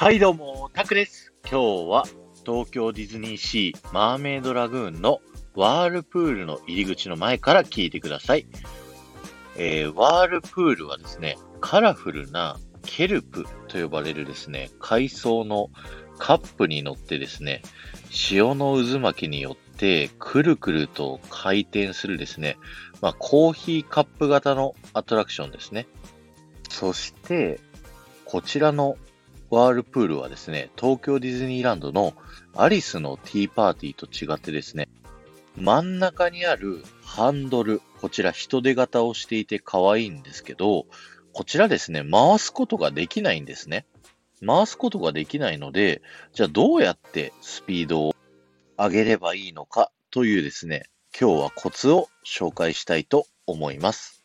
はいどうも、タクです。今日は東京ディズニーシーマーメイドラグーンのワールプールの入り口の前から聞いてください。えー、ワールプールはですね、カラフルなケルプと呼ばれるですね、海藻のカップに乗ってですね、潮の渦巻きによってくるくると回転するですね、まあコーヒーカップ型のアトラクションですね。そして、こちらのワールプールはですね、東京ディズニーランドのアリスのティーパーティーと違ってですね、真ん中にあるハンドル、こちら人手型をしていて可愛いんですけど、こちらですね、回すことができないんですね。回すことができないので、じゃあどうやってスピードを上げればいいのかというですね、今日はコツを紹介したいと思います。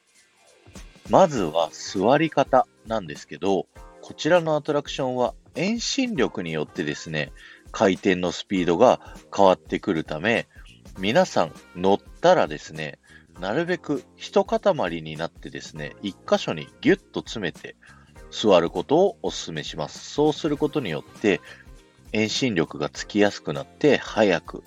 まずは座り方なんですけど、こちらのアトラクションは遠心力によってですね、回転のスピードが変わってくるため、皆さん乗ったらですね、なるべく一塊になってですね、一箇所にギュッと詰めて座ることをお勧めします。そうすることによって、遠心力がつきやすくなって、早く、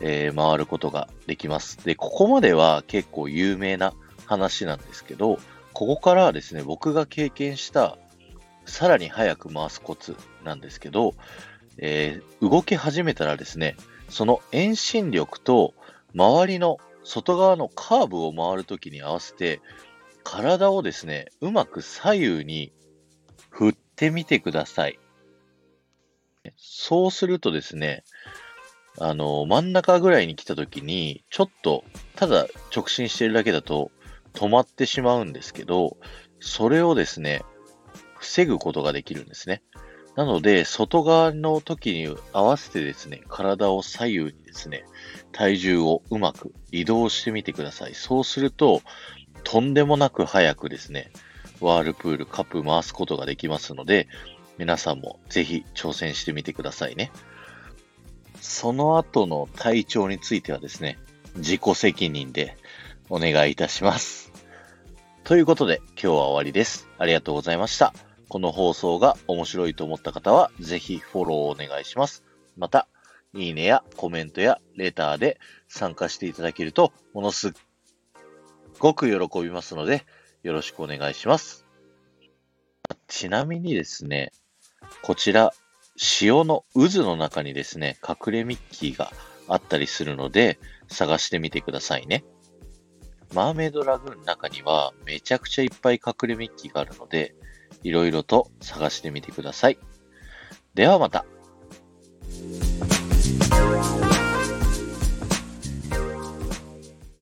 えー回ることができます。で、ここまでは結構有名な話なんですけど、ここからはですね、僕が経験したさらに早く回すコツなんですけど、えー動き始めたらですね、その遠心力と周りの外側のカーブを回るときに合わせて、体をですね、うまく左右に振ってみてください。そうするとですね、あの、真ん中ぐらいに来たときに、ちょっと、ただ直進してるだけだと止まってしまうんですけど、それをですね、防ぐことができるんですね。なので、外側の時に合わせてですね、体を左右にですね、体重をうまく移動してみてください。そうすると、とんでもなく早くですね、ワールプールカップ回すことができますので、皆さんもぜひ挑戦してみてくださいね。その後の体調についてはですね、自己責任でお願いいたします。ということで、今日は終わりです。ありがとうございました。この放送が面白いと思った方は、ぜひフォローをお願いします。また、いいねやコメントやレターで参加していただけると、ものすごく喜びますので、よろしくお願いします。ちなみにですね、こちら、潮の渦の中にですね、隠れミッキーがあったりするので、探してみてくださいね。マーメイドラグーンの中にはめちゃくちゃいっぱい隠れミッキーがあるので、いろいろと探してみてください。ではまた。